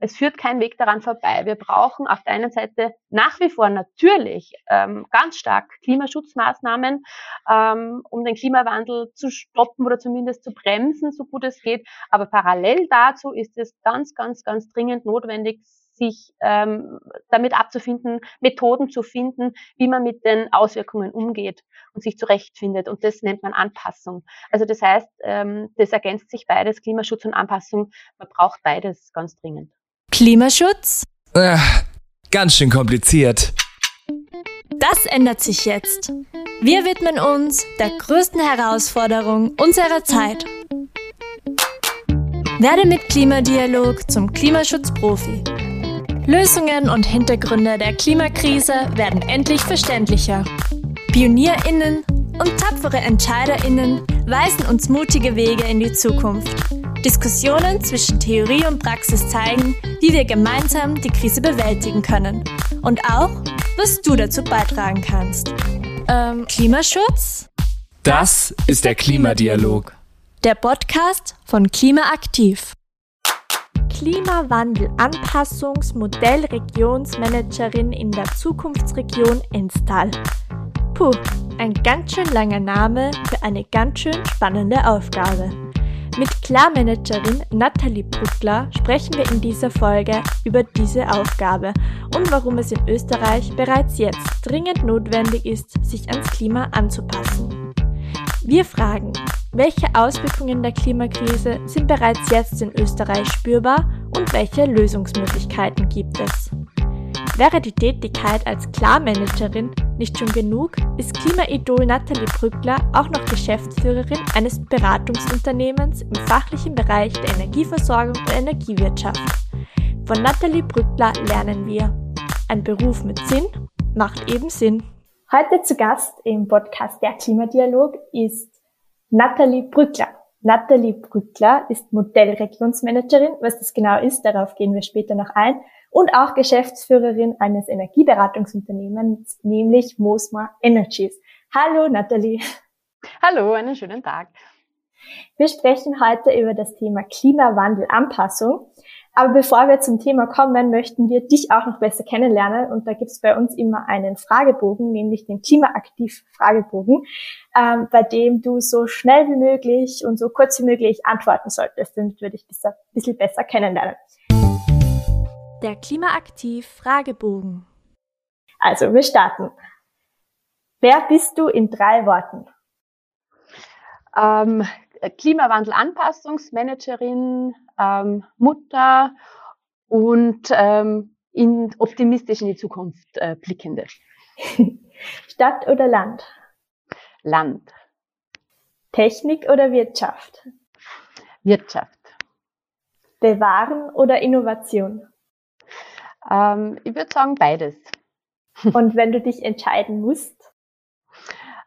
es führt kein Weg daran vorbei. Wir brauchen auf der einen Seite nach wie vor natürlich ähm, ganz stark Klimaschutzmaßnahmen, ähm, um den Klimawandel zu stoppen oder zumindest zu bremsen, so gut es geht. Aber parallel dazu ist es ganz, ganz, ganz dringend notwendig, sich ähm, damit abzufinden, Methoden zu finden, wie man mit den Auswirkungen umgeht und sich zurechtfindet. Und das nennt man Anpassung. Also das heißt, ähm, das ergänzt sich beides, Klimaschutz und Anpassung. Man braucht beides ganz dringend. Klimaschutz? Äh, ganz schön kompliziert. Das ändert sich jetzt. Wir widmen uns der größten Herausforderung unserer Zeit. Werde mit Klimadialog zum Klimaschutzprofi. Lösungen und Hintergründe der Klimakrise werden endlich verständlicher. PionierInnen und tapfere EntscheiderInnen weisen uns mutige Wege in die Zukunft. Diskussionen zwischen Theorie und Praxis zeigen, wie wir gemeinsam die Krise bewältigen können. Und auch, was du dazu beitragen kannst. Ähm, Klimaschutz? Das ist der Klimadialog. Der Podcast von Klimaaktiv. Klimawandel-Anpassungs-Modellregionsmanagerin in der Zukunftsregion Enstal. Puh, ein ganz schön langer Name für eine ganz schön spannende Aufgabe. Mit Klarmanagerin Nathalie Brückler sprechen wir in dieser Folge über diese Aufgabe und warum es in Österreich bereits jetzt dringend notwendig ist, sich ans Klima anzupassen. Wir fragen, welche Auswirkungen der Klimakrise sind bereits jetzt in Österreich spürbar und welche Lösungsmöglichkeiten gibt es? Wäre die Tätigkeit als Klarmanagerin nicht schon genug, ist Klimaidol Nathalie Brückler auch noch Geschäftsführerin eines Beratungsunternehmens im fachlichen Bereich der Energieversorgung und Energiewirtschaft. Von Nathalie Brückler lernen wir, ein Beruf mit Sinn macht eben Sinn. Heute zu Gast im Podcast Der Klimadialog ist Nathalie Brückler. Nathalie Brückler ist Modellregionsmanagerin. Was das genau ist, darauf gehen wir später noch ein. Und auch Geschäftsführerin eines Energieberatungsunternehmens, nämlich Mosma Energies. Hallo Nathalie. Hallo, einen schönen Tag. Wir sprechen heute über das Thema Klimawandelanpassung. Aber bevor wir zum Thema kommen, möchten wir dich auch noch besser kennenlernen. Und da gibt es bei uns immer einen Fragebogen, nämlich den Klimaaktiv-Fragebogen, ähm, bei dem du so schnell wie möglich und so kurz wie möglich antworten solltest, damit wir dich ein bisschen besser kennenlernen. Der Klimaaktiv-Fragebogen. Also, wir starten. Wer bist du in drei Worten? Ähm, Klimawandel-Anpassungsmanagerin, ähm, Mutter und ähm, in, optimistisch in die Zukunft äh, blickende. Stadt oder Land? Land. Technik oder Wirtschaft? Wirtschaft. Bewahren oder Innovation? Ähm, ich würde sagen beides. Und wenn du dich entscheiden musst?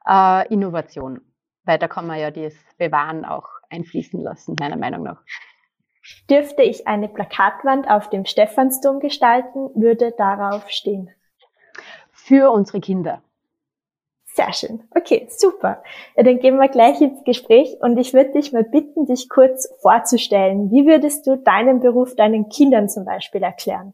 Äh, Innovation. Weil da kann man ja das Bewahren auch einfließen lassen, meiner Meinung nach. Dürfte ich eine Plakatwand auf dem Stephansdom gestalten, würde darauf stehen. Für unsere Kinder. Sehr schön. Okay, super. Ja, dann gehen wir gleich ins Gespräch und ich würde dich mal bitten, dich kurz vorzustellen. Wie würdest du deinen Beruf deinen Kindern zum Beispiel erklären?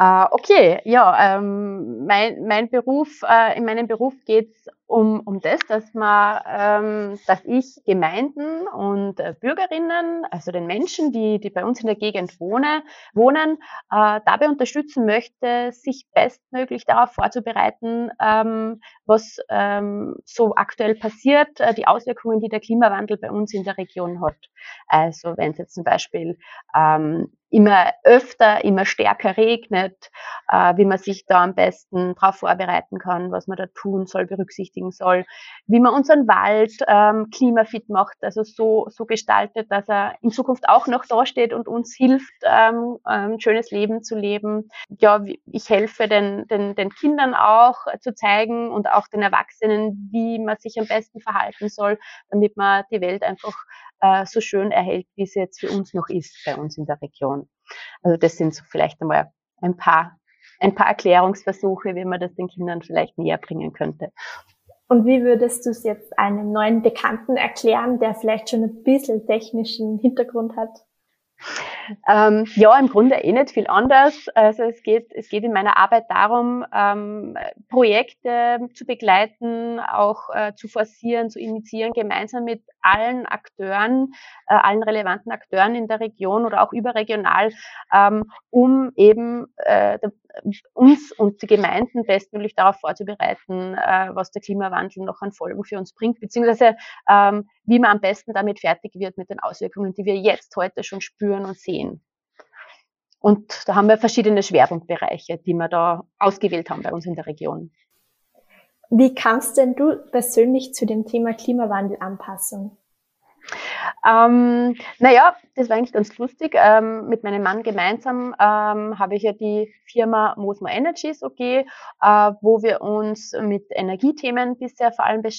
Uh, okay, ja, ähm, mein, mein Beruf, äh, in meinem Beruf geht's um, um das, dass man, ähm, dass ich Gemeinden und äh, Bürgerinnen, also den Menschen, die, die bei uns in der Gegend wohne, wohnen, äh, dabei unterstützen möchte, sich bestmöglich darauf vorzubereiten, ähm, was ähm, so aktuell passiert, äh, die Auswirkungen, die der Klimawandel bei uns in der Region hat. Also wenn es jetzt zum Beispiel ähm, immer öfter, immer stärker regnet, äh, wie man sich da am besten darauf vorbereiten kann, was man da tun soll, berücksichtigen soll, wie man unseren Wald ähm, klimafit macht, also so, so gestaltet, dass er in Zukunft auch noch dasteht und uns hilft, ähm, ein schönes Leben zu leben. Ja, ich helfe den, den, den Kindern auch zu zeigen und auch den Erwachsenen, wie man sich am besten verhalten soll, damit man die Welt einfach äh, so schön erhält, wie es jetzt für uns noch ist bei uns in der Region. Also das sind so vielleicht einmal ein paar, ein paar Erklärungsversuche, wie man das den Kindern vielleicht näher bringen könnte. Und wie würdest du es jetzt einem neuen Bekannten erklären, der vielleicht schon ein bisschen technischen Hintergrund hat? Ähm, ja, im Grunde eh nicht viel anders. Also es geht, es geht in meiner Arbeit darum, ähm, Projekte zu begleiten, auch äh, zu forcieren, zu initiieren, gemeinsam mit allen Akteuren, äh, allen relevanten Akteuren in der Region oder auch überregional, ähm, um eben äh, uns und die Gemeinden bestmöglich darauf vorzubereiten, äh, was der Klimawandel noch an Folgen für uns bringt, beziehungsweise ähm, wie man am besten damit fertig wird mit den Auswirkungen, die wir jetzt heute schon spüren und sehen. Und da haben wir verschiedene Schwerpunktbereiche, die wir da ausgewählt haben bei uns in der Region. Wie kamst denn du persönlich zu dem Thema Klimawandelanpassung? Ähm, naja, das war eigentlich ganz lustig. Ähm, mit meinem Mann gemeinsam ähm, habe ich ja die Firma Mosmo Energies OG, äh, wo wir uns mit Energiethemen bisher vor allem be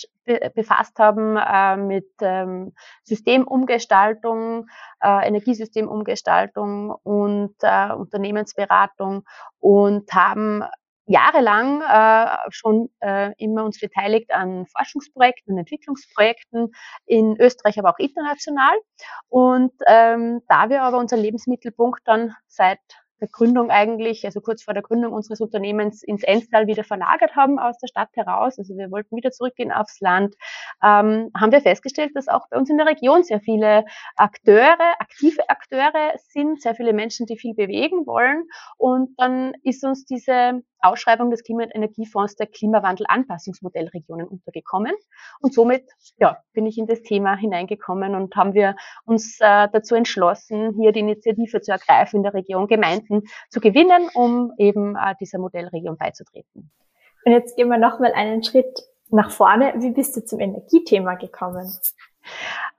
befasst haben, äh, mit ähm, Systemumgestaltung, äh, Energiesystemumgestaltung und äh, Unternehmensberatung und haben jahrelang äh, schon äh, immer uns beteiligt an Forschungsprojekten Entwicklungsprojekten in Österreich, aber auch international. Und ähm, da wir aber unseren Lebensmittelpunkt dann seit der Gründung eigentlich, also kurz vor der Gründung unseres Unternehmens ins Enstal wieder verlagert haben aus der Stadt heraus. Also wir wollten wieder zurückgehen aufs Land. Ähm, haben wir festgestellt, dass auch bei uns in der Region sehr viele Akteure, aktive Akteure sind, sehr viele Menschen, die viel bewegen wollen. Und dann ist uns diese Ausschreibung des Klima- und Energiefonds der Klimawandel-Anpassungsmodellregionen untergekommen. Und somit ja, bin ich in das Thema hineingekommen und haben wir uns äh, dazu entschlossen, hier die Initiative zu ergreifen, in der Region Gemeinden zu gewinnen, um eben äh, dieser Modellregion beizutreten. Und jetzt gehen wir nochmal einen Schritt nach vorne. Wie bist du zum Energiethema gekommen?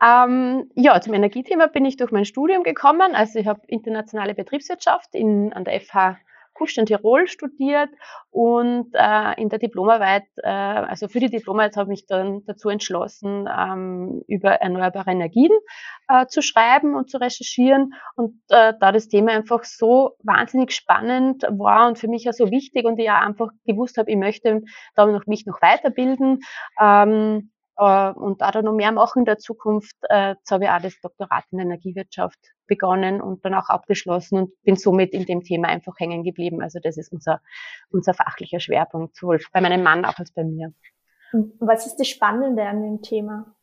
Ähm, ja, zum Energiethema bin ich durch mein Studium gekommen. Also ich habe internationale Betriebswirtschaft in, an der FH Kufstein Tirol studiert und äh, in der Diplomarbeit, äh, also für die Diplomarbeit habe ich mich dann dazu entschlossen, ähm, über erneuerbare Energien äh, zu schreiben und zu recherchieren. Und äh, da das Thema einfach so wahnsinnig spannend war und für mich ja so wichtig und ich ja einfach gewusst habe, ich möchte da noch, mich noch weiterbilden, ähm, äh, und auch da noch mehr machen in der Zukunft. Äh, jetzt habe ich auch das Doktorat in Energiewirtschaft begonnen und dann auch abgeschlossen und bin somit in dem Thema einfach hängen geblieben. Also das ist unser, unser fachlicher Schwerpunkt, sowohl bei meinem Mann auch als bei mir. Was ist das Spannende an dem Thema?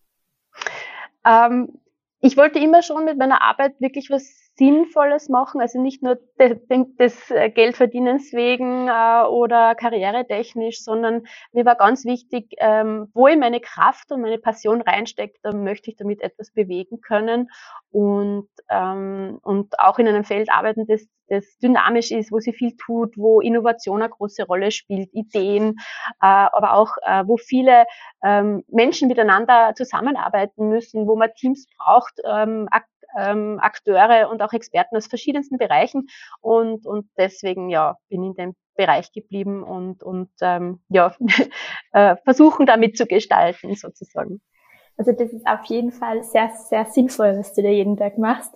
Ähm, ich wollte immer schon mit meiner Arbeit wirklich was Sinnvolles machen, also nicht nur de, de, des äh, Geldverdienens wegen äh, oder karrieretechnisch, sondern mir war ganz wichtig, ähm, wo ich meine Kraft und meine Passion reinstecke, da möchte ich damit etwas bewegen können. Und, ähm, und auch in einem Feld arbeiten, das, das dynamisch ist, wo sie viel tut, wo Innovation eine große Rolle spielt, Ideen, äh, aber auch wo viele ähm, Menschen miteinander zusammenarbeiten müssen, wo man Teams braucht, ähm, Akteure und auch Experten aus verschiedensten Bereichen und, und deswegen ja bin in dem Bereich geblieben und, und ähm, ja äh, versuchen damit zu gestalten sozusagen. Also das ist auf jeden Fall sehr, sehr sinnvoll, was du da jeden Tag machst.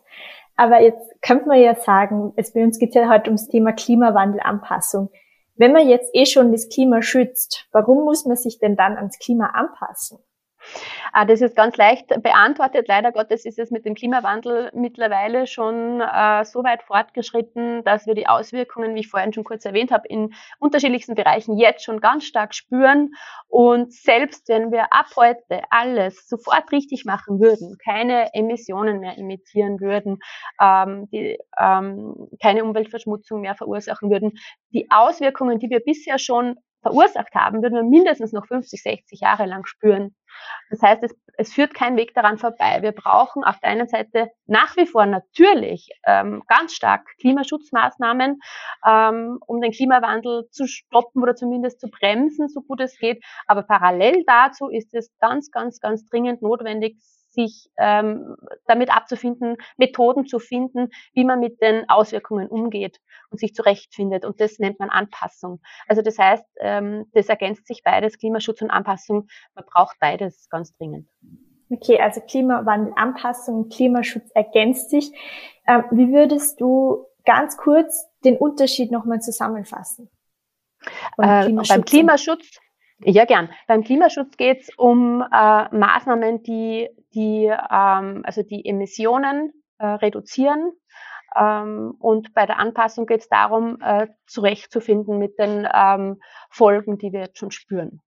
Aber jetzt könnte man ja sagen, es bei uns geht ja heute ums Thema Klimawandelanpassung. Wenn man jetzt eh schon das Klima schützt, warum muss man sich denn dann ans Klima anpassen? Ah, das ist ganz leicht beantwortet. Leider Gottes ist es mit dem Klimawandel mittlerweile schon äh, so weit fortgeschritten, dass wir die Auswirkungen, wie ich vorhin schon kurz erwähnt habe, in unterschiedlichsten Bereichen jetzt schon ganz stark spüren. Und selbst wenn wir ab heute alles sofort richtig machen würden, keine Emissionen mehr emittieren würden, ähm, die, ähm, keine Umweltverschmutzung mehr verursachen würden, die Auswirkungen, die wir bisher schon verursacht haben, würden wir mindestens noch 50, 60 Jahre lang spüren. Das heißt, es, es führt kein Weg daran vorbei. Wir brauchen auf der einen Seite nach wie vor natürlich ähm, ganz stark Klimaschutzmaßnahmen, ähm, um den Klimawandel zu stoppen oder zumindest zu bremsen, so gut es geht. Aber parallel dazu ist es ganz, ganz, ganz dringend notwendig, sich ähm, damit abzufinden, Methoden zu finden, wie man mit den Auswirkungen umgeht und sich zurechtfindet. Und das nennt man Anpassung. Also das heißt, ähm, das ergänzt sich beides, Klimaschutz und Anpassung. Man braucht beides ganz dringend. Okay, also Klimawandel, Anpassung, Klimaschutz ergänzt sich. Ähm, wie würdest du ganz kurz den Unterschied nochmal zusammenfassen? Äh, beim Klimaschutz ja, gern. Beim Klimaschutz geht es um äh, Maßnahmen, die, die, ähm, also die Emissionen äh, reduzieren, Ähm, und bei der Anpassung geht es darum, äh, zurechtzufinden mit den ähm, Folgen, die wir jetzt schon spüren.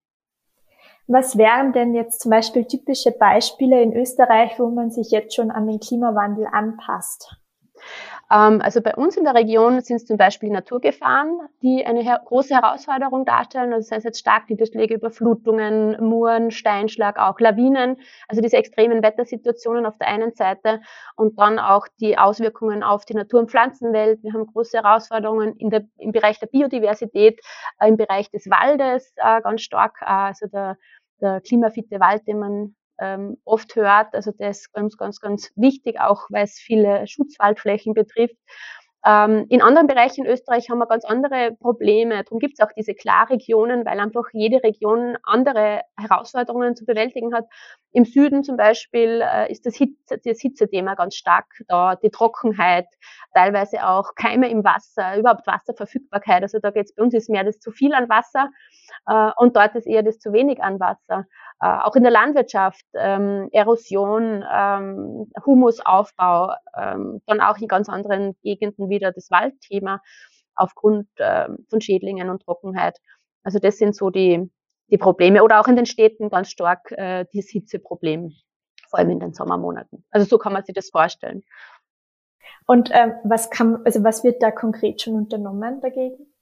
Was wären denn jetzt zum Beispiel typische Beispiele in Österreich, wo man sich jetzt schon an den Klimawandel anpasst? Ähm, also bei uns in der Region sind es zum Beispiel Naturgefahren, die eine her große Herausforderung darstellen. Also das heißt jetzt stark Niederschläge, Überflutungen, Muren, Steinschlag, auch Lawinen. Also diese extremen Wettersituationen auf der einen Seite und dann auch die Auswirkungen auf die Natur- und Pflanzenwelt. Wir haben große Herausforderungen in der, im Bereich der Biodiversität, äh, im Bereich des Waldes äh, ganz stark. Äh, also der, der klimafitte Wald, den man ähm, oft hört. Also das ist ganz, ganz, ganz wichtig, auch weil es viele Schutzwaldflächen betrifft. Ähm, in anderen Bereichen in Österreich haben wir ganz andere Probleme. Darum gibt es auch diese Klarregionen, weil einfach jede Region andere Herausforderungen zu bewältigen hat. Im Süden zum Beispiel äh, ist das, Hitze, das Hitzethema ganz stark da, die Trockenheit, teilweise auch Keime im Wasser, überhaupt Wasserverfügbarkeit. Also da geht es bei uns ist mehr das zu viel an Wasser äh, und dort ist eher das zu wenig an Wasser. Äh, auch in der Landwirtschaft, ähm, Erosion, ähm, Humusaufbau, ähm, dann auch in ganz anderen Gegenden wieder das Waldthema aufgrund äh, von Schädlingen und Trockenheit. Also das sind so die, die Probleme. Oder auch in den Städten ganz stark äh, das Hitzeproblem, vor allem in den Sommermonaten. Also so kann man sich das vorstellen. Und ähm, was kann, also was wird da konkret schon unternommen dagegen?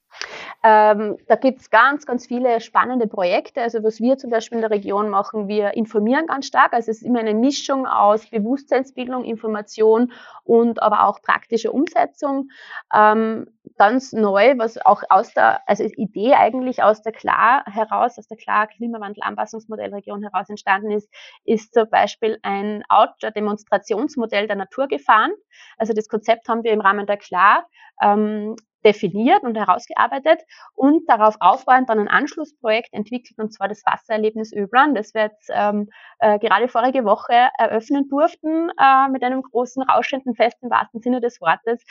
Ähm, da gibt's ganz, ganz viele spannende Projekte. Also was wir zum Beispiel in der Region machen, wir informieren ganz stark. Also es ist immer eine Mischung aus Bewusstseinsbildung, Information und aber auch praktische Umsetzung. Ähm, ganz neu, was auch aus der, also Idee eigentlich aus der Klar heraus, aus der Klar Klimawandel-Anpassungsmodellregion heraus entstanden ist, ist zum Beispiel ein Outdoor-Demonstrationsmodell der Naturgefahren. Also das Konzept haben wir im Rahmen der Klar ähm, definiert und herausgearbeitet und darauf aufbauend dann ein Anschlussprojekt entwickelt, und zwar das Wassererlebnis Öblan, das wir jetzt ähm, äh, gerade vorige Woche eröffnen durften äh, mit einem großen rauschenden Fest im wahrsten Sinne des Wortes.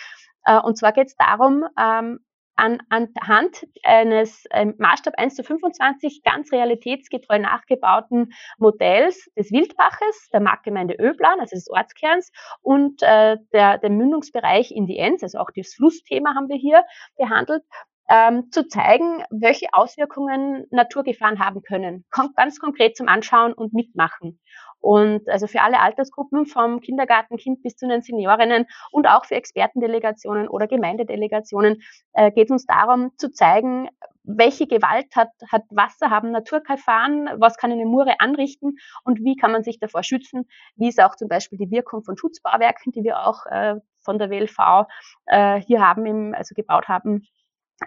Äh, und zwar geht es darum, ähm, an, anhand eines ähm, Maßstab 1 zu 25 ganz realitätsgetreu nachgebauten Modells des Wildbaches, der Marktgemeinde Öblan, also des Ortskerns, und äh, der, der Mündungsbereich in die Enz, also auch das Flussthema haben wir hier behandelt, ähm, zu zeigen, welche Auswirkungen Naturgefahren haben können. Ganz konkret zum Anschauen und Mitmachen. Und also für alle Altersgruppen vom Kindergartenkind bis zu den Seniorinnen und auch für Expertendelegationen oder Gemeindedelegationen äh, geht es uns darum zu zeigen, welche Gewalt hat, hat Wasser, haben Naturgefahren, was kann eine Mure anrichten und wie kann man sich davor schützen, wie ist auch zum Beispiel die Wirkung von Schutzbauwerken, die wir auch äh, von der WLV äh, hier haben, im, also gebaut haben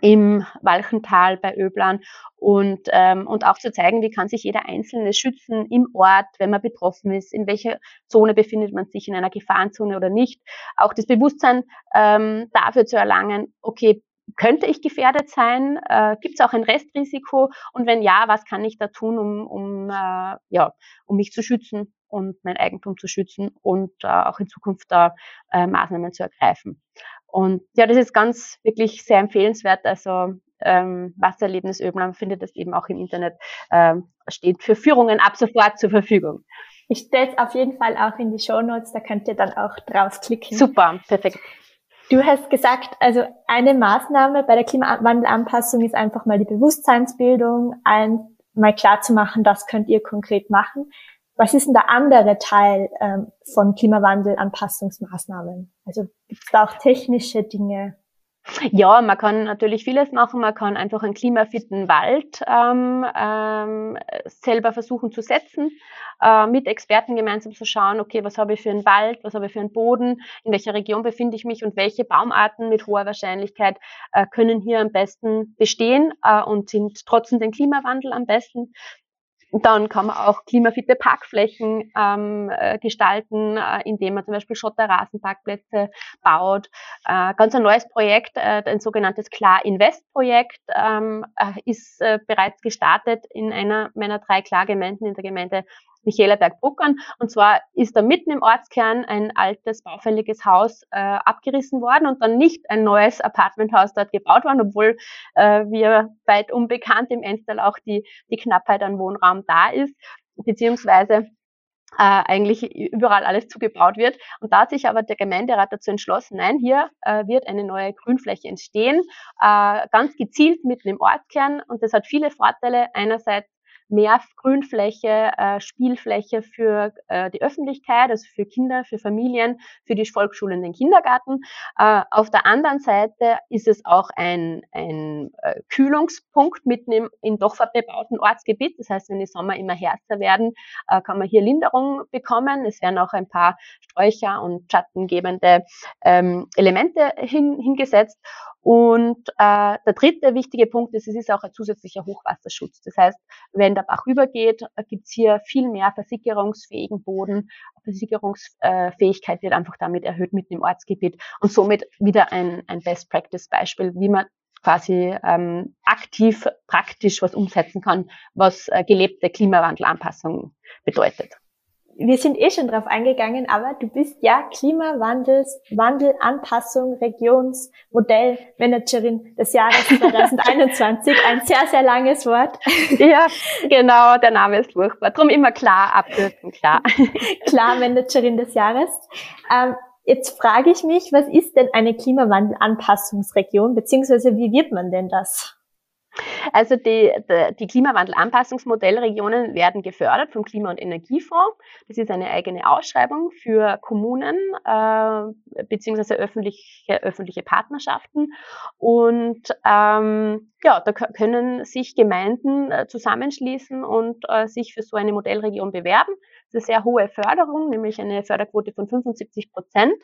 im Walchental bei Öblan und, ähm, und auch zu zeigen, wie kann sich jeder Einzelne schützen im Ort, wenn man betroffen ist, in welcher Zone befindet man sich, in einer Gefahrenzone oder nicht. Auch das Bewusstsein ähm, dafür zu erlangen, okay, könnte ich gefährdet sein? Äh, Gibt es auch ein Restrisiko? Und wenn ja, was kann ich da tun, um, um, äh, ja, um mich zu schützen und mein Eigentum zu schützen und äh, auch in Zukunft da äh, Maßnahmen zu ergreifen? Und ja, das ist ganz wirklich sehr empfehlenswert. Also ähm, Wassererlebnis Öblam findet das eben auch im Internet, ähm, steht für Führungen ab sofort zur Verfügung. Ich stelle es auf jeden Fall auch in die Show Notes, da könnt ihr dann auch draufklicken. Super, perfekt. Du hast gesagt, also eine Maßnahme bei der Klimawandelanpassung ist einfach mal die Bewusstseinsbildung, allen mal klar zu machen, das könnt ihr konkret machen. Was ist denn der andere Teil ähm, von Klimawandelanpassungsmaßnahmen? Also gibt es da auch technische Dinge? Ja, man kann natürlich vieles machen. Man kann einfach einen klimafitten Wald ähm, ähm, selber versuchen zu setzen, äh, mit Experten gemeinsam zu schauen, okay, was habe ich für einen Wald, was habe ich für einen Boden, in welcher Region befinde ich mich und welche Baumarten mit hoher Wahrscheinlichkeit äh, können hier am besten bestehen äh, und sind trotzdem den Klimawandel am besten. Dann kann man auch klimafitte Parkflächen ähm, äh, gestalten, äh, indem man zum Beispiel Schotterrasenparkplätze baut. Äh, ganz ein neues Projekt, äh, ein sogenanntes Klar Invest Projekt, ähm, äh, ist bereits gestartet in einer meiner drei Klargemeinden in der Gemeinde Michaelaberg-Bruckern. Und zwar ist da mitten im Ortskern ein altes, baufälliges Haus äh, abgerissen worden und dann nicht ein neues Apartmenthaus dort gebaut worden, obwohl äh, wir weit unbekannt im Enstal auch die, die Knappheit an Wohnraum da ist, beziehungsweise äh, eigentlich überall alles zugebaut wird. Und da hat sich aber der Gemeinderat dazu entschlossen, nein, hier äh, wird eine neue Grünfläche entstehen, äh, ganz gezielt mitten im Ortskern. Und das hat viele Vorteile. Einerseits mehr Grünfläche, äh, Spielfläche für äh, die Öffentlichkeit, also für Kinder, für Familien, für die Volksschulen, den Kindergarten. Äh, auf der anderen Seite ist es auch ein, ein äh, Kühlungspunkt mitten im in doch bebauten Ortsgebiet. Das heißt, wenn die Sommer immer härter werden, äh, kann man hier Linderung bekommen. Es werden auch ein paar Sträucher und schattengebende ähm, Elemente hin, hingesetzt. Und äh, der dritte wichtige Punkt ist, es ist auch ein zusätzlicher Hochwasserschutz. Das heißt, wenn der Bach übergeht, gibt es hier viel mehr versickerungsfähigen Boden. Versickerungsfähigkeit wird einfach damit erhöht mitten im Ortsgebiet und somit wieder ein, ein Best-Practice-Beispiel, wie man quasi ähm, aktiv praktisch was umsetzen kann, was äh, gelebte Klimawandelanpassung bedeutet wir sind eh schon drauf eingegangen, aber du bist ja Klimawandels, Wandel, Anpassung, Regionsmodellmanagerin des Jahres 2021. Ein sehr, sehr langes Wort. Ja, genau, der Name ist furchtbar. Drum immer klar, abkürzen, klar. Klar, Managerin des Jahres. Ähm, jetzt frage ich mich, was ist denn eine Klimawandelanpassungsregion, beziehungsweise wie wird man denn das? Also die, die Klimawandelanpassungsmodellregionen werden gefördert vom Klima- und Energiefonds. Das ist eine eigene Ausschreibung für Kommunen äh, beziehungsweise öffentliche, öffentliche Partnerschaften. Und ähm, ja, da können sich Gemeinden äh, zusammenschließen und äh, sich für so eine Modellregion bewerben. Eine sehr hohe Förderung, nämlich eine Förderquote von 75 Prozent.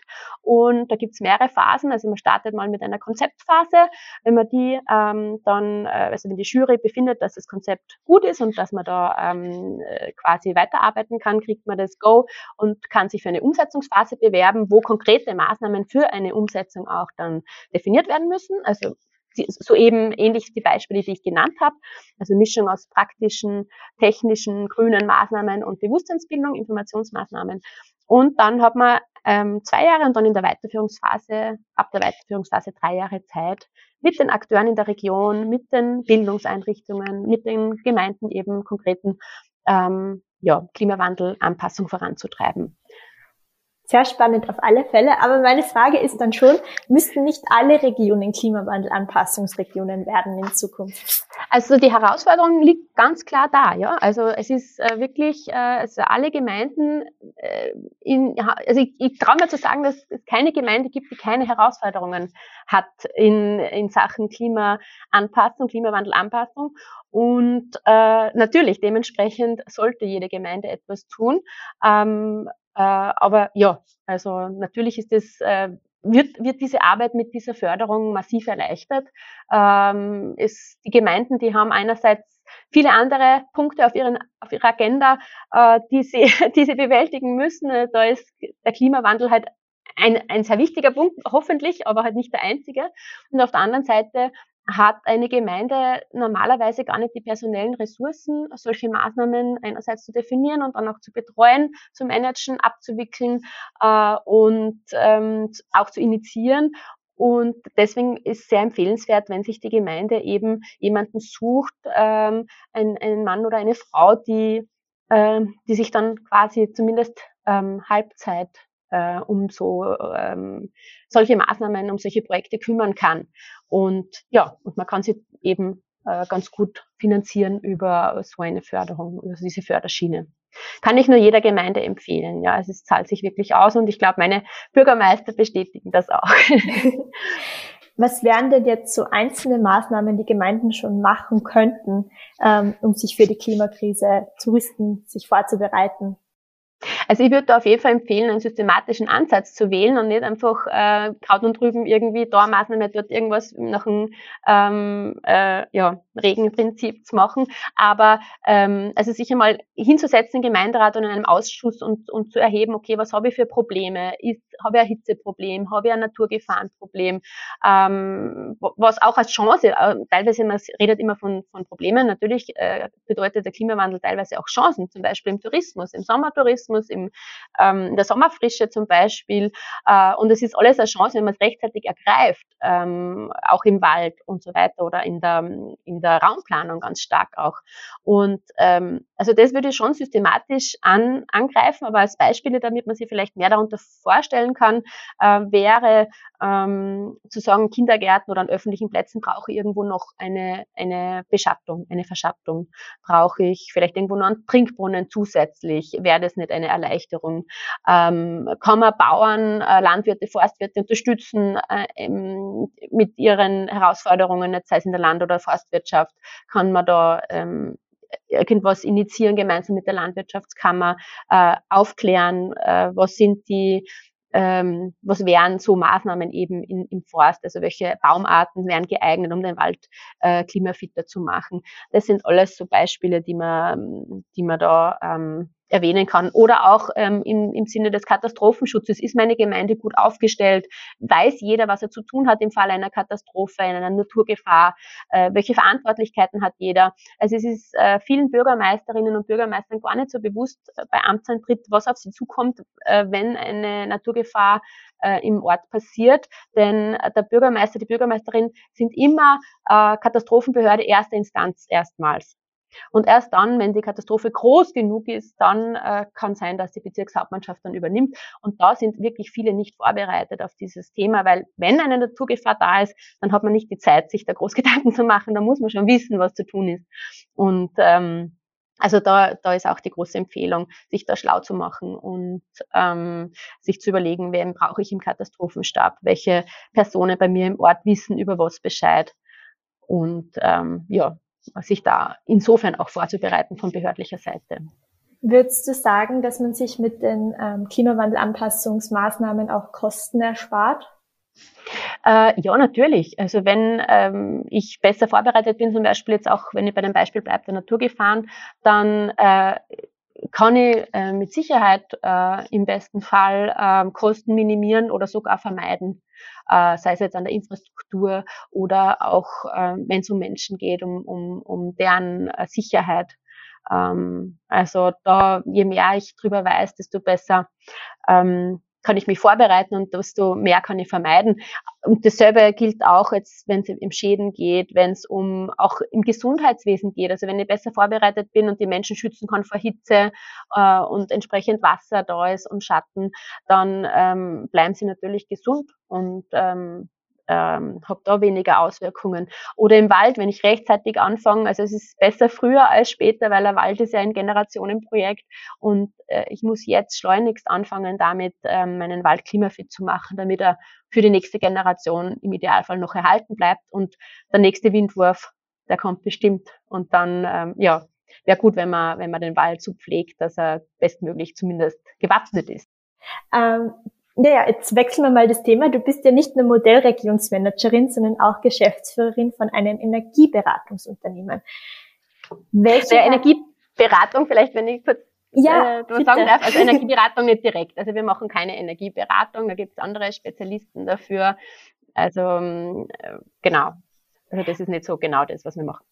Und da gibt es mehrere Phasen. Also man startet mal mit einer Konzeptphase. Wenn man die ähm, dann, äh, also wenn die Jury befindet, dass das Konzept gut ist und dass man da ähm, äh, quasi weiterarbeiten kann, kriegt man das Go und kann sich für eine Umsetzungsphase bewerben, wo konkrete Maßnahmen für eine Umsetzung auch dann definiert werden müssen. Also so eben ähnlich die Beispiele, die ich genannt habe. Also Mischung aus praktischen, technischen, grünen Maßnahmen und Bewusstseinsbildung, Informationsmaßnahmen. Und dann hat man ähm, zwei Jahre und dann in der Weiterführungsphase, ab der Weiterführungsphase drei Jahre Zeit, mit den Akteuren in der Region, mit den Bildungseinrichtungen, mit den Gemeinden eben konkreten ähm, ja, Klimawandel, Anpassung voranzutreiben. Sehr spannend auf alle Fälle. Aber meine Frage ist dann schon, müssten nicht alle Regionen Klimawandelanpassungsregionen werden in Zukunft? Also die Herausforderung liegt ganz klar da. Ja, also es ist äh, wirklich, äh, also alle Gemeinden, äh, in, also ich, ich traue mir zu sagen, dass es keine Gemeinde gibt, die keine Herausforderungen hat in, in Sachen Klimaanpassung, Klimawandelanpassung. Und äh, natürlich, dementsprechend sollte jede Gemeinde etwas tun. Ähm, äh, aber ja, also natürlich ist es äh, wird, wird diese Arbeit mit dieser Förderung massiv erleichtert. Ähm, ist, die Gemeinden, die haben einerseits viele andere Punkte auf, ihren, auf ihrer Agenda, äh, die, sie, die sie bewältigen müssen. Da ist der Klimawandel halt ein, ein sehr wichtiger Punkt, hoffentlich, aber halt nicht der einzige. Und auf der anderen Seite hat eine Gemeinde normalerweise gar nicht die personellen Ressourcen, solche Maßnahmen einerseits zu definieren und dann auch zu betreuen, zu managen, abzuwickeln äh, und ähm, auch zu initiieren. Und deswegen ist sehr empfehlenswert, wenn sich die Gemeinde eben jemanden sucht, ähm, ein, einen Mann oder eine Frau, die, äh, die sich dann quasi zumindest ähm, Halbzeit äh, um so ähm, solche Maßnahmen, um solche Projekte kümmern kann. Und ja, und man kann sie eben äh, ganz gut finanzieren über so eine Förderung, über diese Förderschiene. Kann ich nur jeder Gemeinde empfehlen. Ja, also es zahlt sich wirklich aus und ich glaube, meine Bürgermeister bestätigen das auch. Was wären denn jetzt so einzelne Maßnahmen, die Gemeinden schon machen könnten, ähm, um sich für die Klimakrise zu rüsten, sich vorzubereiten? Also ich würde da auf jeden Fall empfehlen, einen systematischen Ansatz zu wählen und nicht einfach äh, Kraut und drüben irgendwie da Maßnahme dort irgendwas nach einem ähm, äh, ja, Regenprinzip zu machen. Aber ähm, also sich einmal hinzusetzen im Gemeinderat und in einem Ausschuss und, und zu erheben, okay, was habe ich für Probleme? Habe ich ein Hitzeproblem? Habe ich ein Naturgefahrenproblem? Ähm, was auch als Chance, äh, teilweise man redet immer von, von Problemen, natürlich äh, bedeutet der Klimawandel teilweise auch Chancen, zum Beispiel im Tourismus, im Sommertourismus, im, ähm, in der Sommerfrische zum Beispiel. Äh, und es ist alles eine Chance, wenn man es rechtzeitig ergreift, ähm, auch im Wald und so weiter oder in der, in der Raumplanung ganz stark auch. Und ähm, also das würde ich schon systematisch an, angreifen, aber als Beispiele, damit man sich vielleicht mehr darunter vorstellen kann, äh, wäre ähm, zu sagen, Kindergärten oder an öffentlichen Plätzen brauche ich irgendwo noch eine, eine Beschattung, eine Verschattung. Brauche ich vielleicht irgendwo noch einen Trinkbrunnen zusätzlich? Wäre das nicht eine Erleichterung? Ähm, kann man Bauern, äh, Landwirte, Forstwirte unterstützen äh, mit ihren Herausforderungen, sei es in der Land- oder Forstwirtschaft? Kann man da ähm, irgendwas initiieren, gemeinsam mit der Landwirtschaftskammer, äh, aufklären, äh, was sind die ähm, was wären so Maßnahmen eben in, im Forst, also welche Baumarten wären geeignet, um den Wald äh, klimafitter zu machen. Das sind alles so Beispiele, die man, die man da ähm, erwähnen kann. Oder auch ähm, im, im Sinne des Katastrophenschutzes ist meine Gemeinde gut aufgestellt, weiß jeder, was er zu tun hat im Fall einer Katastrophe, einer Naturgefahr, äh, welche Verantwortlichkeiten hat jeder. Also es ist äh, vielen Bürgermeisterinnen und Bürgermeistern gar nicht so bewusst äh, bei Amtsantritt, was auf sie zukommt, äh, wenn eine Naturgefahr äh, im Ort passiert. Denn äh, der Bürgermeister, die Bürgermeisterin sind immer Katastrophenbehörde erster Instanz erstmals. Und erst dann, wenn die Katastrophe groß genug ist, dann äh, kann sein, dass die Bezirkshauptmannschaft dann übernimmt. Und da sind wirklich viele nicht vorbereitet auf dieses Thema, weil wenn eine Naturgefahr da ist, dann hat man nicht die Zeit, sich da groß Gedanken zu machen. Da muss man schon wissen, was zu tun ist. Und ähm, also da, da ist auch die große Empfehlung, sich da schlau zu machen und ähm, sich zu überlegen, wen brauche ich im Katastrophenstab, welche Personen bei mir im Ort wissen über was Bescheid. Und ähm, ja, sich da insofern auch vorzubereiten von behördlicher Seite. Würdest du sagen, dass man sich mit den ähm, Klimawandelanpassungsmaßnahmen auch Kosten erspart? Äh, ja, natürlich. Also wenn ähm, ich besser vorbereitet bin, zum Beispiel jetzt auch, wenn ich bei dem Beispiel bleibe, der Naturgefahren, dann äh, kann ich äh, mit Sicherheit äh, im besten Fall äh, Kosten minimieren oder sogar vermeiden äh, sei es jetzt an der Infrastruktur oder auch, äh, wenn es um Menschen geht, um, um, um deren äh, Sicherheit. Ähm, also da, je mehr ich drüber weiß, desto besser ähm, kann ich mich vorbereiten und desto mehr kann ich vermeiden. Und dasselbe gilt auch jetzt, wenn es um Schäden geht, wenn es um auch im Gesundheitswesen geht. Also wenn ich besser vorbereitet bin und die Menschen schützen kann vor Hitze äh, und entsprechend Wasser da ist und Schatten, dann ähm, bleiben sie natürlich gesund und ähm, ähm, habe da weniger Auswirkungen. Oder im Wald, wenn ich rechtzeitig anfange, also es ist besser früher als später, weil der Wald ist ja ein Generationenprojekt und äh, ich muss jetzt schleunigst anfangen, damit ähm, meinen Wald klimafit zu machen, damit er für die nächste Generation im Idealfall noch erhalten bleibt und der nächste Windwurf, der kommt bestimmt. Und dann, ähm, ja, wäre gut, wenn man, wenn man den Wald so pflegt, dass er bestmöglich zumindest gewappnet ist. Ähm, naja, jetzt wechseln wir mal das Thema. Du bist ja nicht nur Modellregionsmanagerin, sondern auch Geschäftsführerin von einem Energieberatungsunternehmen. Welche Der Energieberatung, vielleicht wenn ich kurz ja, äh, sagen darf, also Energieberatung nicht direkt. Also wir machen keine Energieberatung, da gibt es andere Spezialisten dafür. Also ähm, äh, genau. Also das ist nicht so genau das, was wir machen.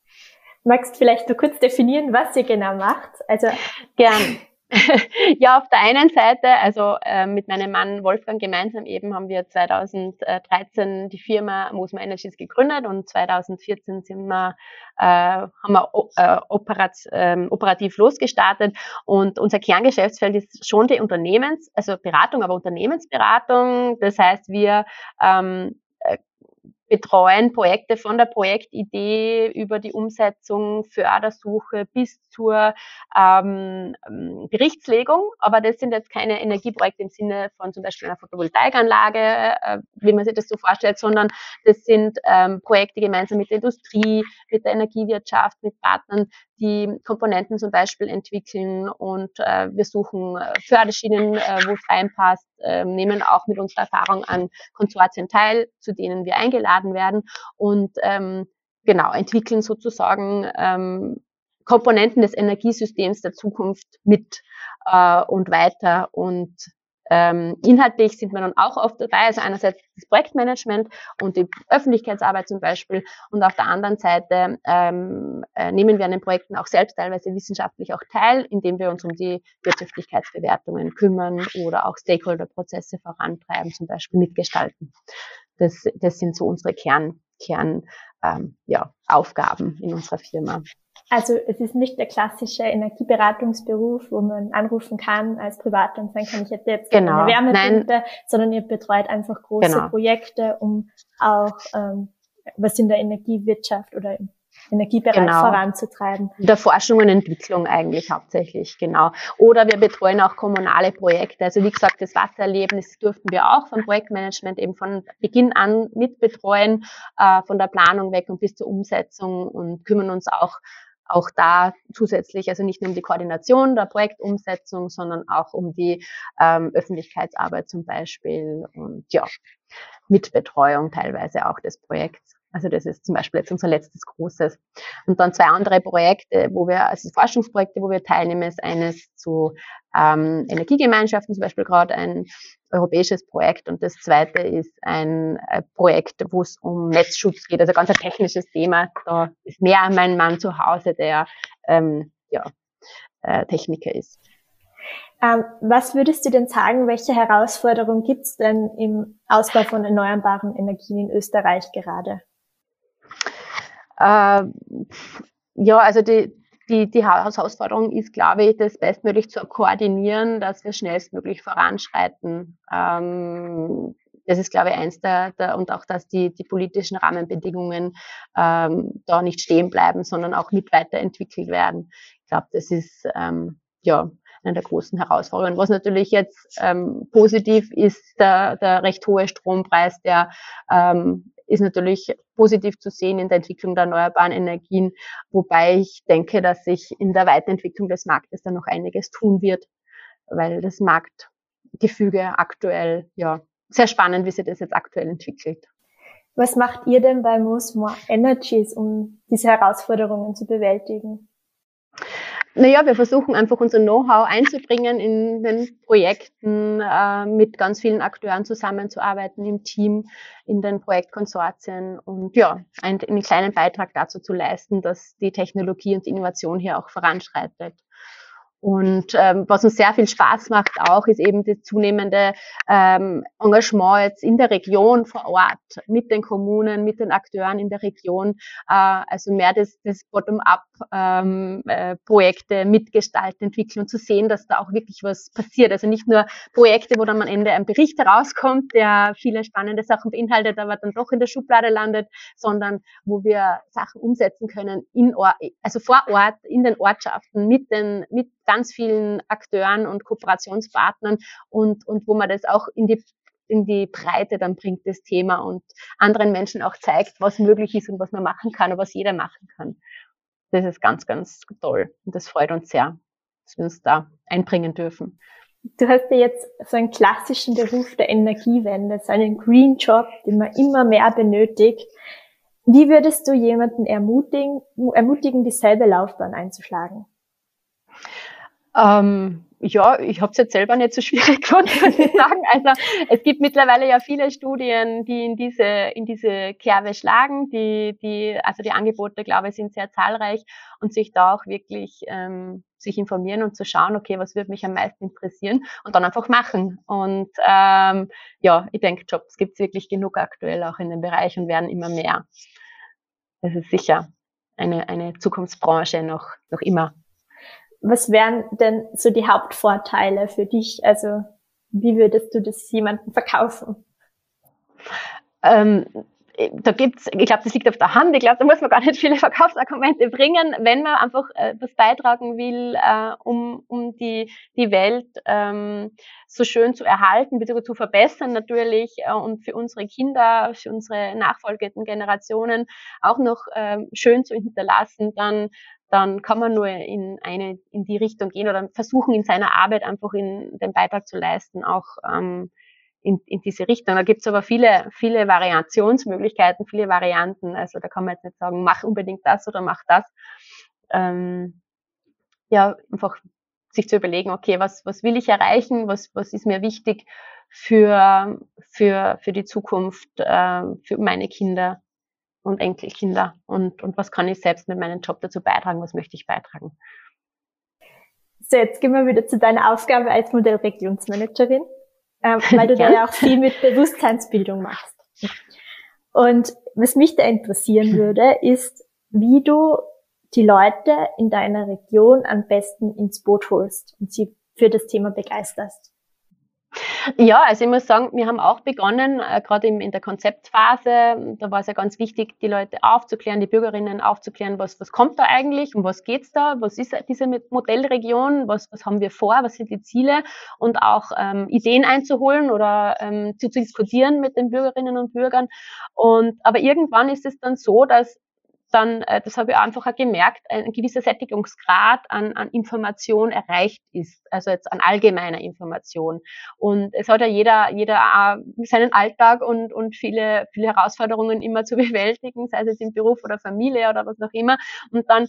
Magst vielleicht nur kurz definieren, was ihr genau macht? Also gern. ja, auf der einen Seite, also äh, mit meinem Mann Wolfgang gemeinsam eben haben wir 2013 die Firma Mosma Energies gegründet und 2014 sind wir, äh, haben wir äh, operat, äh, operativ losgestartet und unser Kerngeschäftsfeld ist schon die Unternehmens, also Beratung, aber Unternehmensberatung. Das heißt, wir ähm, betreuen Projekte von der Projektidee über die Umsetzung, Fördersuche bis zur ähm, Berichtslegung. Aber das sind jetzt keine Energieprojekte im Sinne von zum Beispiel einer Photovoltaikanlage, äh, wie man sich das so vorstellt, sondern das sind ähm, Projekte gemeinsam mit der Industrie, mit der Energiewirtschaft, mit Partnern, die Komponenten zum Beispiel entwickeln und äh, wir suchen äh, Förderschienen, äh, wo es reinpasst, äh, nehmen auch mit unserer Erfahrung an Konsortien teil, zu denen wir eingeladen werden und ähm, genau entwickeln sozusagen ähm, Komponenten des Energiesystems der Zukunft mit äh, und weiter und ähm, inhaltlich sind wir dann auch oft dabei, also einerseits das Projektmanagement und die Öffentlichkeitsarbeit zum Beispiel und auf der anderen Seite ähm, äh, nehmen wir an den Projekten auch selbst teilweise wissenschaftlich auch teil, indem wir uns um die Wirtschaftlichkeitsbewertungen kümmern oder auch Stakeholder-Prozesse vorantreiben, zum Beispiel mitgestalten. Das, das sind so unsere Kern, Kern ähm, ja, Aufgaben in unserer Firma. Also es ist nicht der klassische Energieberatungsberuf, wo man anrufen kann als Privater und sagen kann, ich hätte jetzt genau. eine Wärmepumpe, sondern ihr betreut einfach große genau. Projekte, um auch ähm, was in der Energiewirtschaft oder im Energiebereich genau. voranzutreiben. In der Forschung und Entwicklung eigentlich hauptsächlich, genau. Oder wir betreuen auch kommunale Projekte. Also wie gesagt, das Wassererlebnis durften wir auch vom Projektmanagement eben von Beginn an mitbetreuen, äh, von der Planung weg und bis zur Umsetzung und kümmern uns auch auch da zusätzlich, also nicht nur um die Koordination der Projektumsetzung, sondern auch um die ähm, Öffentlichkeitsarbeit zum Beispiel und ja, Mitbetreuung teilweise auch des Projekts. Also das ist zum Beispiel jetzt unser letztes großes. Und dann zwei andere Projekte, wo wir, also Forschungsprojekte, wo wir teilnehmen, ist eines zu ähm, Energiegemeinschaften, zum Beispiel gerade ein europäisches Projekt und das zweite ist ein äh, Projekt, wo es um Netzschutz geht, also ganz ein technisches Thema. Da ist mehr mein Mann zu Hause, der ähm, ja, äh, Techniker ist. Ähm, was würdest du denn sagen, welche Herausforderungen gibt es denn im Ausbau von erneuerbaren Energien in Österreich gerade? Äh, ja, also die, die, die Herausforderung ist, glaube ich, das bestmöglich zu koordinieren, dass wir schnellstmöglich voranschreiten. Ähm, das ist, glaube ich, eins der, der und auch, dass die, die politischen Rahmenbedingungen ähm, da nicht stehen bleiben, sondern auch mit weiterentwickelt werden. Ich glaube, das ist ähm, ja eine der großen Herausforderungen. Was natürlich jetzt ähm, positiv ist, der, der recht hohe Strompreis, der ähm, ist natürlich positiv zu sehen in der Entwicklung der erneuerbaren Energien, wobei ich denke, dass sich in der Weiterentwicklung des Marktes dann noch einiges tun wird, weil das Marktgefüge aktuell, ja, sehr spannend, wie sich das jetzt aktuell entwickelt. Was macht ihr denn bei Most More Energies, um diese Herausforderungen zu bewältigen? Naja, wir versuchen einfach unser Know-how einzubringen in den Projekten, äh, mit ganz vielen Akteuren zusammenzuarbeiten im Team, in den Projektkonsortien und ja, einen, einen kleinen Beitrag dazu zu leisten, dass die Technologie und die Innovation hier auch voranschreitet. Und ähm, was uns sehr viel Spaß macht auch, ist eben das zunehmende ähm, Engagement jetzt in der Region vor Ort, mit den Kommunen, mit den Akteuren in der Region. Äh, also mehr das, das Bottom-up-Projekte ähm, äh, mitgestalten, entwickeln und zu sehen, dass da auch wirklich was passiert. Also nicht nur Projekte, wo dann am Ende ein Bericht herauskommt, der viele spannende Sachen beinhaltet, aber dann doch in der Schublade landet, sondern wo wir Sachen umsetzen können, in Or also vor Ort, in den Ortschaften, mit den, mit ganz vielen Akteuren und Kooperationspartnern und, und wo man das auch in die in die Breite dann bringt, das Thema und anderen Menschen auch zeigt, was möglich ist und was man machen kann und was jeder machen kann. Das ist ganz, ganz toll und das freut uns sehr, dass wir uns da einbringen dürfen. Du hast ja jetzt so einen klassischen Beruf der Energiewende, so einen Green Job, den man immer mehr benötigt. Wie würdest du jemanden ermutigen, ermutigen dieselbe Laufbahn einzuschlagen? Ähm, ja, ich habe es jetzt selber nicht so schwierig gefunden, muss ich sagen. Also es gibt mittlerweile ja viele Studien, die in diese in diese Kerbe schlagen. Die die also die Angebote, glaube ich, sind sehr zahlreich und sich da auch wirklich ähm, sich informieren und zu schauen, okay, was würde mich am meisten interessieren und dann einfach machen. Und ähm, ja, ich denke, Jobs gibt es wirklich genug aktuell auch in dem Bereich und werden immer mehr. Das ist sicher eine eine Zukunftsbranche noch noch immer was wären denn so die Hauptvorteile für dich? Also wie würdest du das jemandem verkaufen? Ähm, da gibt's, ich glaube, das liegt auf der Hand. Ich glaube, da muss man gar nicht viele Verkaufsargumente bringen, wenn man einfach äh, was beitragen will, äh, um, um die, die Welt ähm, so schön zu erhalten, bzw. zu verbessern natürlich äh, und für unsere Kinder, für unsere nachfolgenden Generationen auch noch ähm, schön zu hinterlassen, dann dann kann man nur in eine in die Richtung gehen oder versuchen in seiner Arbeit einfach in den Beitrag zu leisten, auch ähm, in, in diese Richtung. Da gibt's aber viele, viele Variationsmöglichkeiten, viele Varianten. Also da kann man jetzt nicht sagen, mach unbedingt das oder mach das. Ähm, ja, einfach sich zu überlegen, okay, was, was will ich erreichen, was, was ist mir wichtig für, für, für die Zukunft, äh, für meine Kinder und Enkelkinder und, und was kann ich selbst mit meinem Job dazu beitragen, was möchte ich beitragen. So, jetzt gehen wir wieder zu deiner Aufgabe als Modellregionsmanagerin, äh, weil du da ja auch viel mit Bewusstseinsbildung machst. Und was mich da interessieren würde, ist, wie du die Leute in deiner Region am besten ins Boot holst und sie für das Thema begeisterst. Ja, also ich muss sagen, wir haben auch begonnen, äh, gerade in der Konzeptphase, da war es ja ganz wichtig, die Leute aufzuklären, die Bürgerinnen aufzuklären, was, was kommt da eigentlich, um was geht's da, was ist diese Modellregion, was, was haben wir vor, was sind die Ziele? Und auch ähm, Ideen einzuholen oder ähm, zu, zu diskutieren mit den Bürgerinnen und Bürgern. Und aber irgendwann ist es dann so, dass dann, äh, das habe ich einfach auch gemerkt, ein gewisser Sättigungsgrad an, an Information erreicht ist, also jetzt an allgemeiner Information. Und es hat ja jeder, jeder äh, seinen Alltag und, und viele, viele Herausforderungen immer zu bewältigen, sei es jetzt im Beruf oder Familie oder was auch immer. Und dann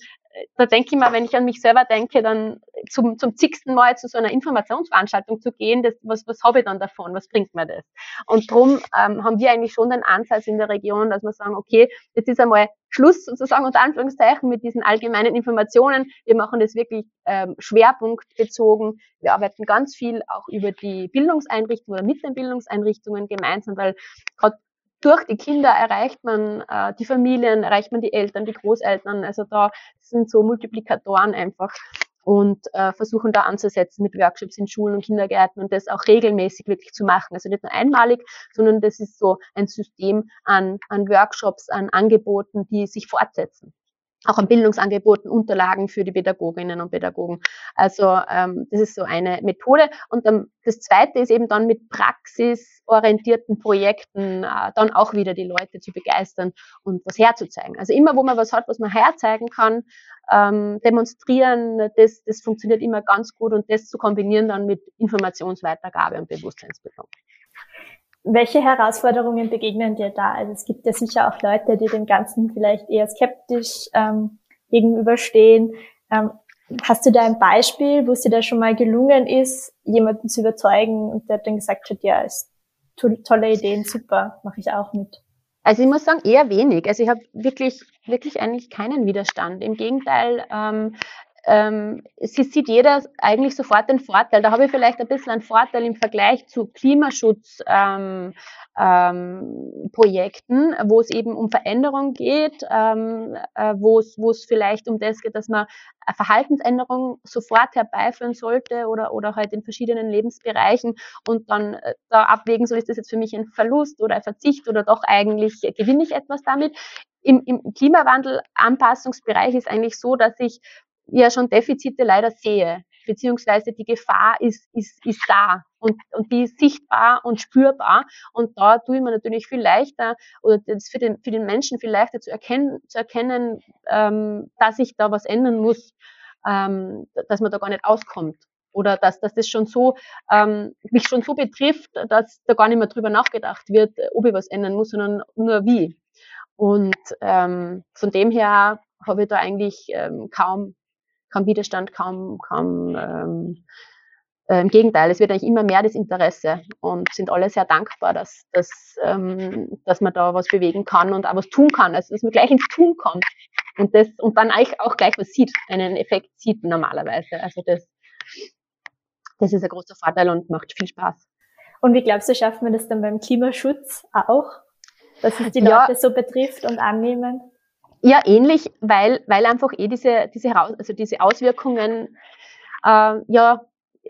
da denke ich mal, wenn ich an mich selber denke, dann zum, zum zigsten Mal zu so einer Informationsveranstaltung zu gehen, das, was, was habe ich dann davon? Was bringt mir das? Und darum ähm, haben wir eigentlich schon den Ansatz in der Region, dass wir sagen, okay, jetzt ist einmal Schluss sozusagen unter Anführungszeichen mit diesen allgemeinen Informationen. Wir machen das wirklich ähm, schwerpunktbezogen. Wir arbeiten ganz viel auch über die Bildungseinrichtungen oder mit den Bildungseinrichtungen gemeinsam, weil gerade durch die Kinder erreicht man äh, die Familien, erreicht man die Eltern, die Großeltern. Also da sind so Multiplikatoren einfach und äh, versuchen da anzusetzen mit Workshops in Schulen und Kindergärten und das auch regelmäßig wirklich zu machen. Also nicht nur einmalig, sondern das ist so ein System an, an Workshops, an Angeboten, die sich fortsetzen auch an Bildungsangeboten, Unterlagen für die Pädagoginnen und Pädagogen. Also ähm, das ist so eine Methode. Und dann, das Zweite ist eben dann mit praxisorientierten Projekten äh, dann auch wieder die Leute zu begeistern und was herzuzeigen. Also immer, wo man was hat, was man herzeigen kann, ähm, demonstrieren, das, das funktioniert immer ganz gut und das zu kombinieren dann mit Informationsweitergabe und Bewusstseinsbildung. Welche Herausforderungen begegnen dir da? Also es gibt ja sicher auch Leute, die dem Ganzen vielleicht eher skeptisch ähm, gegenüberstehen. Ähm, hast du da ein Beispiel, wo es dir da schon mal gelungen ist, jemanden zu überzeugen und der dann gesagt hat, ja, ist to tolle Ideen, super, mache ich auch mit? Also ich muss sagen, eher wenig. Also ich habe wirklich, wirklich eigentlich keinen Widerstand. Im Gegenteil, ähm, ähm, sie sieht jeder eigentlich sofort den Vorteil. Da habe ich vielleicht ein bisschen einen Vorteil im Vergleich zu Klimaschutzprojekten, ähm, ähm, wo es eben um Veränderung geht, ähm, äh, wo es vielleicht um das geht, dass man eine Verhaltensänderung sofort herbeiführen sollte oder oder halt in verschiedenen Lebensbereichen und dann äh, da abwägen soll, ist das jetzt für mich ein Verlust oder ein Verzicht oder doch eigentlich gewinne ich etwas damit. Im, im Klimawandel-Anpassungsbereich ist eigentlich so, dass ich ja schon Defizite leider sehe, beziehungsweise die Gefahr ist, ist, ist da und, und die ist sichtbar und spürbar und da tue ich mir natürlich viel leichter oder das für den, für den Menschen viel leichter zu erkennen, zu erkennen ähm, dass ich da was ändern muss, ähm, dass man da gar nicht auskommt oder dass, dass das schon so ähm, mich schon so betrifft, dass da gar nicht mehr drüber nachgedacht wird, ob ich was ändern muss, sondern nur wie. Und ähm, von dem her habe ich da eigentlich ähm, kaum kaum Widerstand, kaum, kaum ähm, äh, im Gegenteil, es wird eigentlich immer mehr das Interesse und sind alle sehr dankbar, dass, dass, ähm, dass man da was bewegen kann und auch was tun kann, also dass man gleich ins Tun kommt und das und dann eigentlich auch gleich was sieht, einen Effekt sieht normalerweise. Also das, das ist ein großer Vorteil und macht viel Spaß. Und wie glaubst du, schaffen wir das dann beim Klimaschutz auch, dass es die Leute ja, so betrifft und annehmen? Ja, ähnlich, weil, weil einfach eh diese, diese, also diese Auswirkungen äh, ja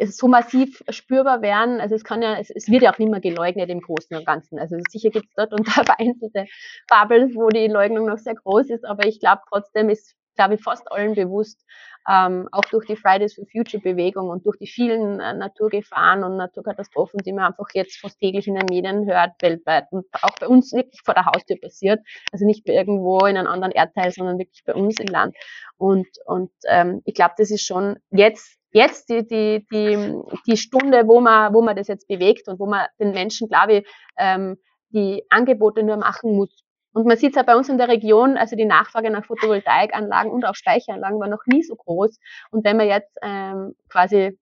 so massiv spürbar werden. Also es kann ja, es, es wird ja auch nicht mehr geleugnet im Großen und Ganzen. Also sicher gibt es dort unter vereinzelte Bubbles, wo die Leugnung noch sehr groß ist, aber ich glaube trotzdem ist, glaube ich, fast allen bewusst, ähm, auch durch die Fridays for Future Bewegung und durch die vielen äh, Naturgefahren und Naturkatastrophen, die man einfach jetzt fast täglich in den Medien hört, weltweit und auch bei uns wirklich vor der Haustür passiert. Also nicht irgendwo in einem anderen Erdteil, sondern wirklich bei uns im Land. Und, und ähm, ich glaube, das ist schon jetzt jetzt die, die, die, die Stunde, wo man, wo man das jetzt bewegt und wo man den Menschen, glaube ich, ähm, die Angebote nur machen muss, Und man sieht es ja bei uns in der Region, also die Nachfrage nach Photovoltaikanlagen und auch Speicheranlagen war noch nie so groß. Und wenn man jetzt ähm, quasi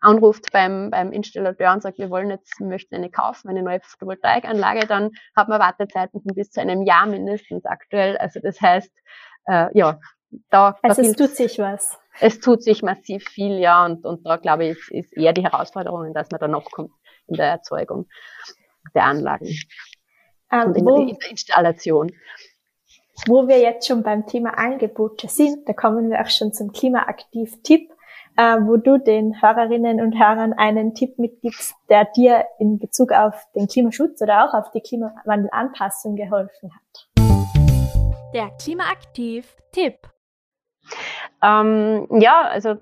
anruft beim, beim Installateur und sagt, wir wollen jetzt, möchten eine kaufen, eine neue Photovoltaikanlage, dann hat man Wartezeiten von bis zu einem Jahr mindestens aktuell. Also das heißt, äh, ja, da, also da es tut sich was. Es tut sich massiv viel, ja, und, und da glaube ich, ist, ist eher die Herausforderung, dass man da noch kommt in der Erzeugung der Anlagen ähm, und in, wo, in der Installation. Wo wir jetzt schon beim Thema Angebote sind, da kommen wir auch schon zum Klimaaktiv-Tipp, äh, wo du den Hörerinnen und Hörern einen Tipp mitgibst, der dir in Bezug auf den Klimaschutz oder auch auf die Klimawandelanpassung geholfen hat. Der Klimaaktiv-Tipp. Ähm, ja, also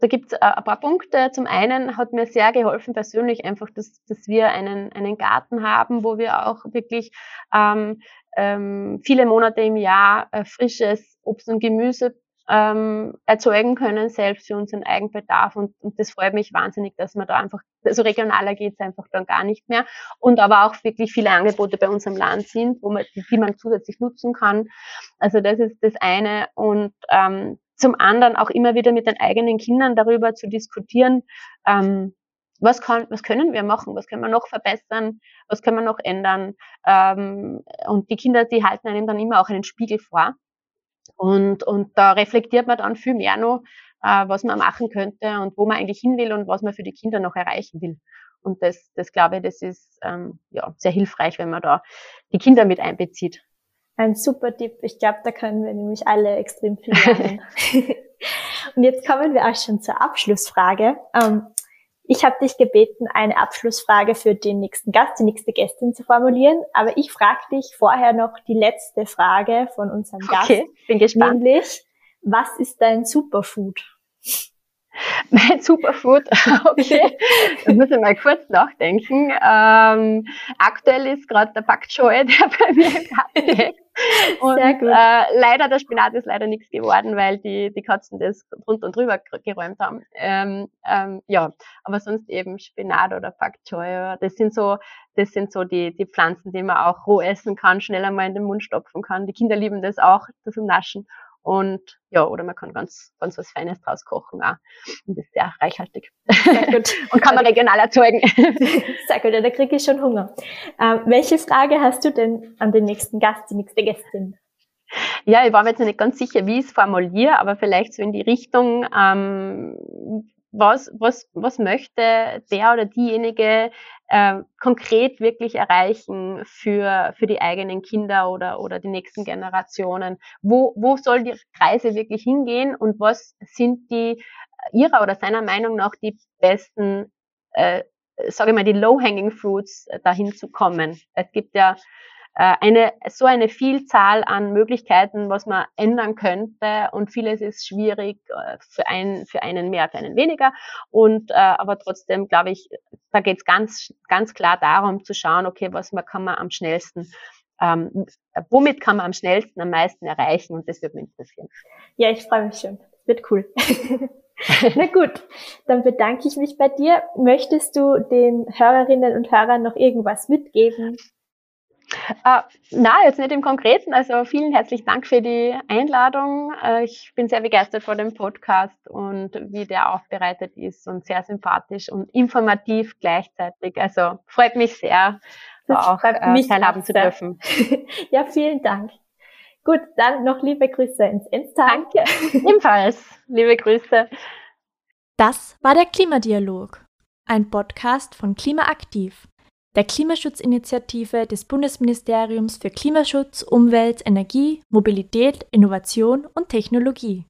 da gibt es äh, ein paar Punkte. Zum einen hat mir sehr geholfen persönlich einfach, dass, dass wir einen, einen Garten haben, wo wir auch wirklich ähm, ähm, viele Monate im Jahr äh, frisches Obst und Gemüse ähm, erzeugen können, selbst für unseren Eigenbedarf. Und, und das freut mich wahnsinnig, dass man da einfach, also regionaler geht's einfach dann gar nicht mehr. Und aber auch wirklich viele Angebote bei uns im Land sind, wo man, die man zusätzlich nutzen kann. Also das ist das eine. Und ähm, zum anderen auch immer wieder mit den eigenen Kindern darüber zu diskutieren, ähm, was, kann, was können wir machen, was können wir noch verbessern, was können wir noch ändern. Ähm, und die Kinder, die halten einem dann immer auch einen Spiegel vor. Und, und da reflektiert man dann viel mehr noch, äh, was man machen könnte und wo man eigentlich hin will und was man für die Kinder noch erreichen will. Und das, das glaube ich, das ist ähm, ja, sehr hilfreich, wenn man da die Kinder mit einbezieht. Ein super Tipp. Ich glaube, da können wir nämlich alle extrem viel lernen. und jetzt kommen wir auch schon zur Abschlussfrage. Ähm, ich habe dich gebeten, eine Abschlussfrage für den nächsten Gast, die nächste Gästin zu formulieren. Aber ich frage dich vorher noch die letzte Frage von unserem Gast. Okay, bin gespannt. Nämlich, was ist dein Superfood? Mein Superfood, okay, da muss ich mal kurz nachdenken. Ähm, aktuell ist gerade der Pak Choi, der bei mir im Garten hängt. Und Sehr gut. Äh, leider, der Spinat ist leider nichts geworden, weil die, die Katzen das drunter und drüber geräumt haben. Ähm, ähm, ja, aber sonst eben Spinat oder Pak Choi, das sind so, das sind so die, die Pflanzen, die man auch roh essen kann, schneller mal in den Mund stopfen kann. Die Kinder lieben das auch, das Naschen. Und ja, oder man kann ganz, ganz was Feines draus kochen auch. Und das ist sehr reichhaltig. Sehr gut. und kann man regional erzeugen. Sehr gut, ja, da kriege ich schon Hunger. Ähm, welche Frage hast du denn an den nächsten Gast, die nächste Gästin? Ja, ich war mir jetzt nicht ganz sicher, wie ich es formuliere, aber vielleicht so in die Richtung, ähm, was, was, was möchte der oder diejenige äh, konkret wirklich erreichen für, für die eigenen Kinder oder, oder die nächsten Generationen? Wo, wo soll die Reise wirklich hingehen und was sind die ihrer oder seiner Meinung nach die besten, äh, sage ich mal, die low-hanging fruits äh, dahin zu kommen? Es gibt ja eine, so eine Vielzahl an Möglichkeiten, was man ändern könnte und vieles ist schwierig äh, für einen, für einen mehr, für einen weniger und äh, aber trotzdem glaube ich, da geht es ganz, ganz klar darum zu schauen, okay, was man kann man am schnellsten ähm, womit kann man am schnellsten am meisten erreichen und das würde mich interessieren. Ja, ich freue mich schon. Wird cool. Na gut, dann bedanke ich mich bei dir. Möchtest du den Hörerinnen und Hörern noch irgendwas mitgeben? Äh, na, jetzt nicht im Konkreten. Also vielen herzlichen Dank für die Einladung. Äh, ich bin sehr begeistert vor dem Podcast und wie der aufbereitet ist und sehr sympathisch und informativ gleichzeitig. Also freut mich sehr, das auch äh, mich teilhaben zu dürfen. ja, vielen Dank. Gut, dann noch liebe Grüße ins Insta. Danke. Ebenfalls liebe Grüße. Das war der Klimadialog, ein Podcast von Klimaaktiv der Klimaschutzinitiative des Bundesministeriums für Klimaschutz, Umwelt, Energie, Mobilität, Innovation und Technologie